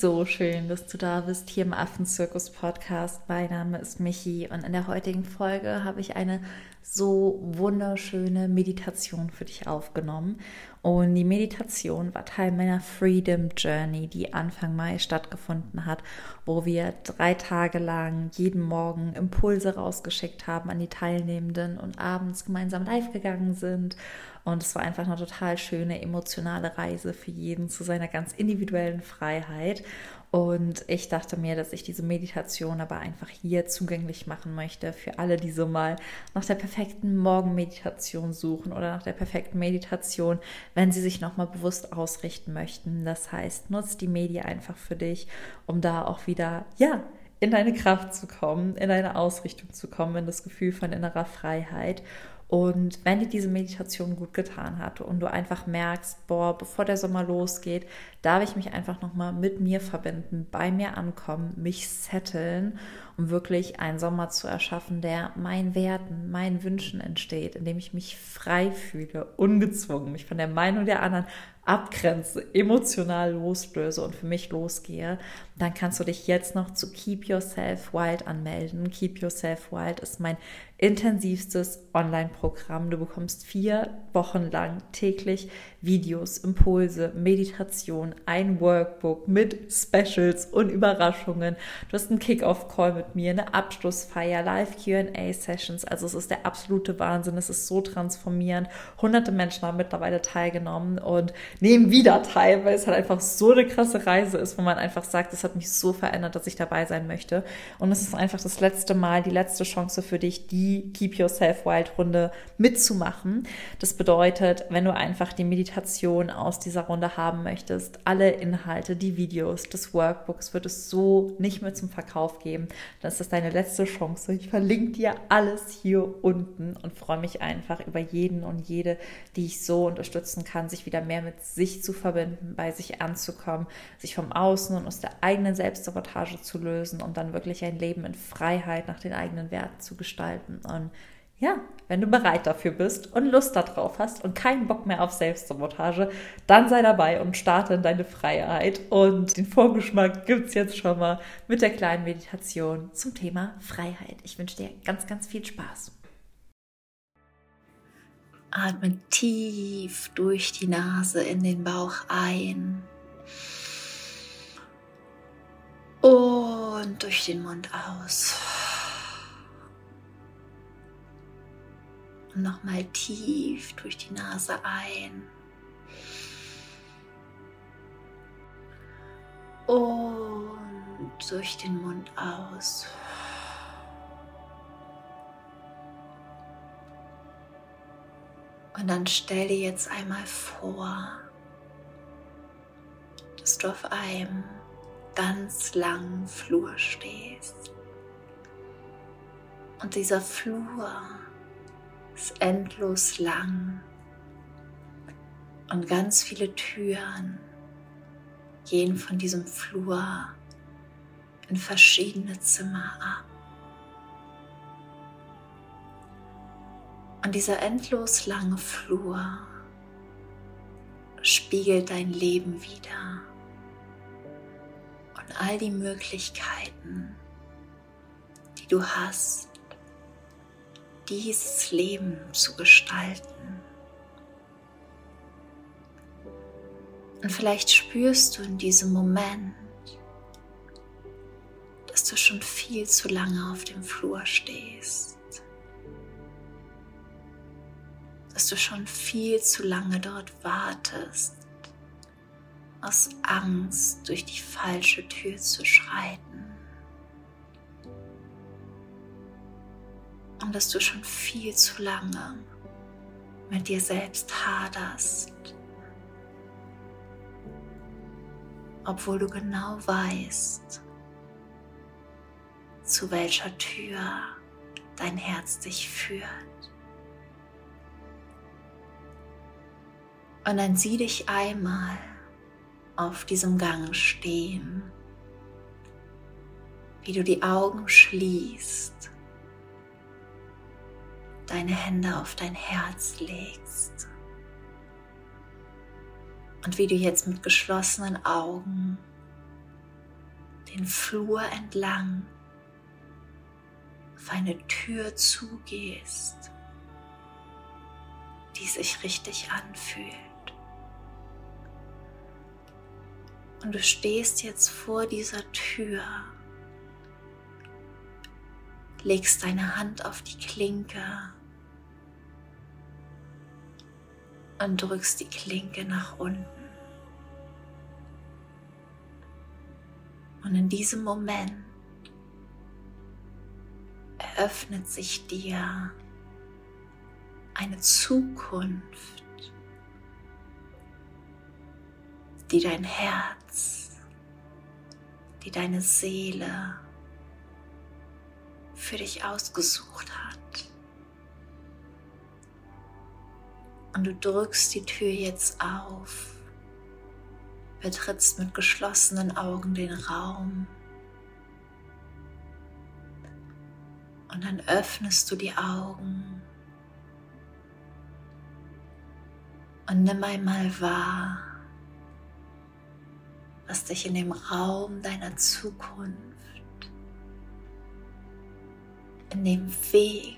so schön, dass du da bist hier im Affenzirkus Podcast. Mein Name ist Michi und in der heutigen Folge habe ich eine so wunderschöne Meditation für dich aufgenommen. Und die Meditation war Teil meiner Freedom Journey, die Anfang Mai stattgefunden hat, wo wir drei Tage lang jeden Morgen Impulse rausgeschickt haben an die Teilnehmenden und abends gemeinsam live gegangen sind. Und es war einfach eine total schöne emotionale Reise für jeden zu seiner ganz individuellen Freiheit. Und ich dachte mir, dass ich diese Meditation aber einfach hier zugänglich machen möchte für alle, die so mal nach der perfekten Morgenmeditation suchen oder nach der perfekten Meditation, wenn sie sich nochmal bewusst ausrichten möchten. Das heißt, nutzt die Medien einfach für dich, um da auch wieder, ja, in deine Kraft zu kommen, in deine Ausrichtung zu kommen, in das Gefühl von innerer Freiheit. Und wenn dir diese Meditation gut getan hat und du einfach merkst, boah, bevor der Sommer losgeht, darf ich mich einfach nochmal mit mir verbinden, bei mir ankommen, mich setteln, um wirklich einen Sommer zu erschaffen, der meinen Werten, meinen Wünschen entsteht, in dem ich mich frei fühle, ungezwungen, mich von der Meinung der anderen abgrenze, emotional loslöse und für mich losgehe, dann kannst du dich jetzt noch zu Keep Yourself Wild anmelden. Keep Yourself Wild ist mein intensivstes Online-Programm. Du bekommst vier Wochen lang täglich Videos, Impulse, Meditation, ein Workbook mit Specials und Überraschungen. Du hast einen Kick-Off-Call mit mir, eine Abschlussfeier, Live-QA-Sessions. Also es ist der absolute Wahnsinn. Es ist so transformierend. Hunderte Menschen haben mittlerweile teilgenommen und nehmen wieder teil, weil es halt einfach so eine krasse Reise ist, wo man einfach sagt, es hat mich so verändert, dass ich dabei sein möchte. Und es ist einfach das letzte Mal, die letzte Chance für dich, die Keep Yourself Wild Runde mitzumachen. Das bedeutet, wenn du einfach die Meditation aus dieser Runde haben möchtest, alle Inhalte, die Videos, das Workbooks wird es so nicht mehr zum Verkauf geben. Das ist das deine letzte Chance. Ich verlinke dir alles hier unten und freue mich einfach über jeden und jede, die ich so unterstützen kann, sich wieder mehr mit sich zu verbinden, bei sich anzukommen, sich vom Außen und aus der eigenen Selbstsabotage zu lösen und dann wirklich ein Leben in Freiheit nach den eigenen Werten zu gestalten. Und ja, wenn du bereit dafür bist und Lust darauf hast und keinen Bock mehr auf Selbstsabotage, dann sei dabei und starte in deine Freiheit. Und den Vorgeschmack gibt es jetzt schon mal mit der kleinen Meditation zum Thema Freiheit. Ich wünsche dir ganz, ganz viel Spaß. Atme tief durch die Nase in den Bauch ein und durch den Mund aus. Und nochmal tief durch die Nase ein. Und durch den Mund aus. Und dann stell dir jetzt einmal vor, dass du auf einem ganz langen Flur stehst. Und dieser Flur ist endlos lang und ganz viele Türen gehen von diesem Flur in verschiedene Zimmer ab. Und dieser endlos lange Flur spiegelt dein Leben wieder und all die Möglichkeiten, die du hast, dieses Leben zu gestalten. Und vielleicht spürst du in diesem Moment, dass du schon viel zu lange auf dem Flur stehst. Dass du schon viel zu lange dort wartest, aus Angst durch die falsche Tür zu schreiten. Und dass du schon viel zu lange mit dir selbst haderst, obwohl du genau weißt, zu welcher Tür dein Herz dich führt. Und dann sieh dich einmal auf diesem Gang stehen, wie du die Augen schließt deine Hände auf dein Herz legst und wie du jetzt mit geschlossenen Augen den Flur entlang auf eine Tür zugehst, die sich richtig anfühlt. Und du stehst jetzt vor dieser Tür, legst deine Hand auf die Klinke und drückst die Klinke nach unten. Und in diesem Moment eröffnet sich dir eine Zukunft, die dein Herz, die deine Seele für dich ausgesucht hat. Und du drückst die Tür jetzt auf, betrittst mit geschlossenen Augen den Raum und dann öffnest du die Augen und nimm einmal wahr, was dich in dem Raum deiner Zukunft, in dem Weg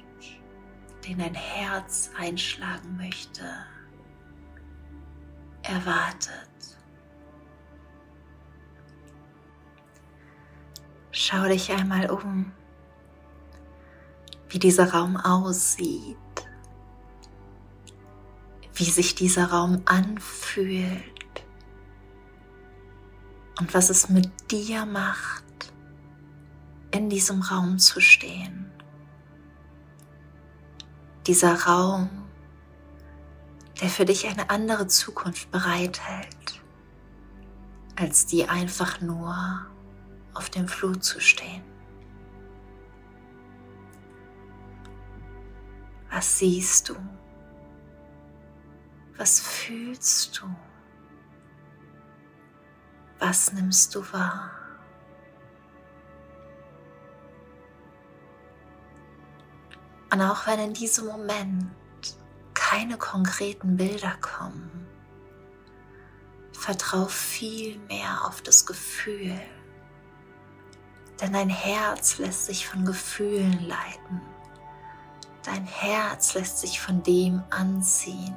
den dein Herz einschlagen möchte, erwartet. Schau dich einmal um, wie dieser Raum aussieht, wie sich dieser Raum anfühlt und was es mit dir macht, in diesem Raum zu stehen dieser Raum, der für dich eine andere Zukunft bereithält, als die einfach nur auf dem Flur zu stehen. Was siehst du? Was fühlst du? Was nimmst du wahr? Und auch wenn in diesem Moment keine konkreten Bilder kommen, vertrau viel mehr auf das Gefühl. Denn dein Herz lässt sich von Gefühlen leiten. Dein Herz lässt sich von dem anziehen,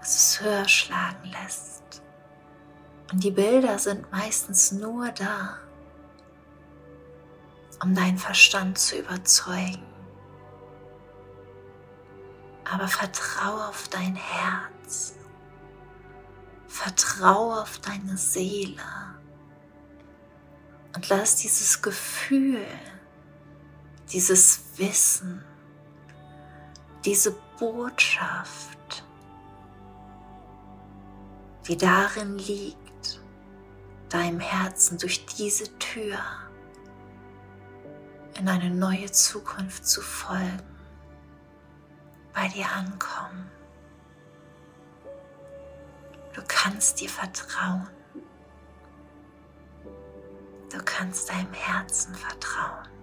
was es höher schlagen lässt. Und die Bilder sind meistens nur da, um deinen Verstand zu überzeugen aber vertraue auf dein Herz. Vertraue auf deine Seele. Und lass dieses Gefühl, dieses Wissen, diese Botschaft, die darin liegt, deinem Herzen durch diese Tür in eine neue Zukunft zu folgen bei dir ankommen. Du kannst dir vertrauen. Du kannst deinem Herzen vertrauen.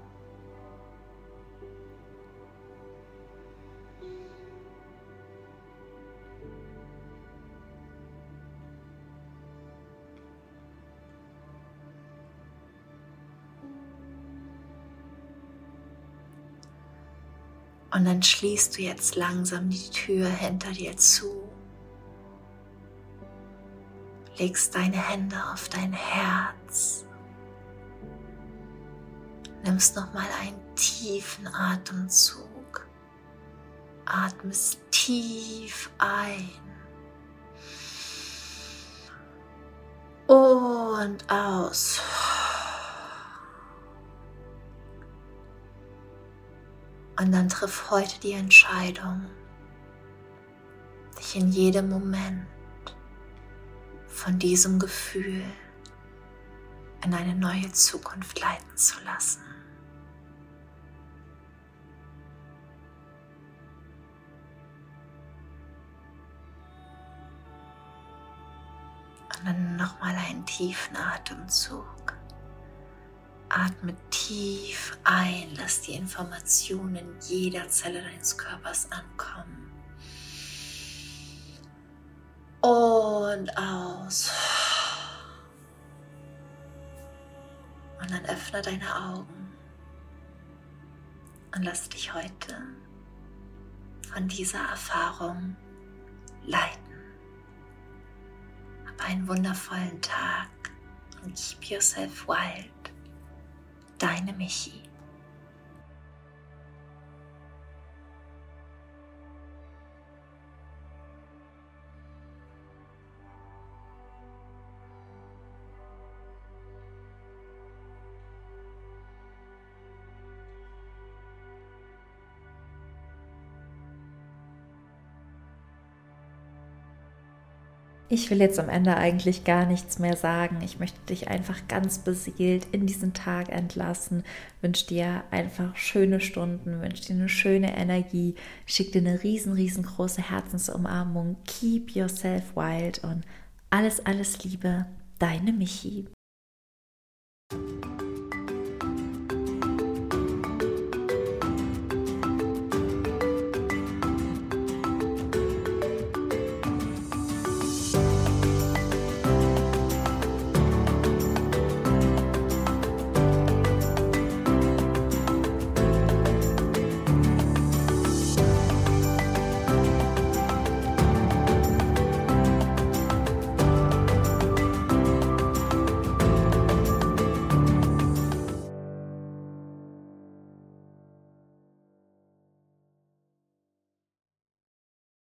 Und dann schließt du jetzt langsam die Tür hinter dir zu. Legst deine Hände auf dein Herz. Nimmst nochmal einen tiefen Atemzug. Atmest tief ein. Und aus. Und dann triff heute die Entscheidung, dich in jedem Moment von diesem Gefühl in eine neue Zukunft leiten zu lassen. Und dann nochmal einen tiefen Atemzug. Atme tief ein, lass die Informationen in jeder Zelle deines Körpers ankommen. Und aus. dann öffne deine Augen und lass dich heute von dieser Erfahrung leiten. Hab einen wundervollen Tag und keep yourself wild. Deine Michi. Ich will jetzt am Ende eigentlich gar nichts mehr sagen. Ich möchte dich einfach ganz beseelt in diesen Tag entlassen. Wünsche dir einfach schöne Stunden, wünsche dir eine schöne Energie, schick dir eine riesen, riesengroße Herzensumarmung. Keep yourself wild und alles, alles Liebe, deine Michi.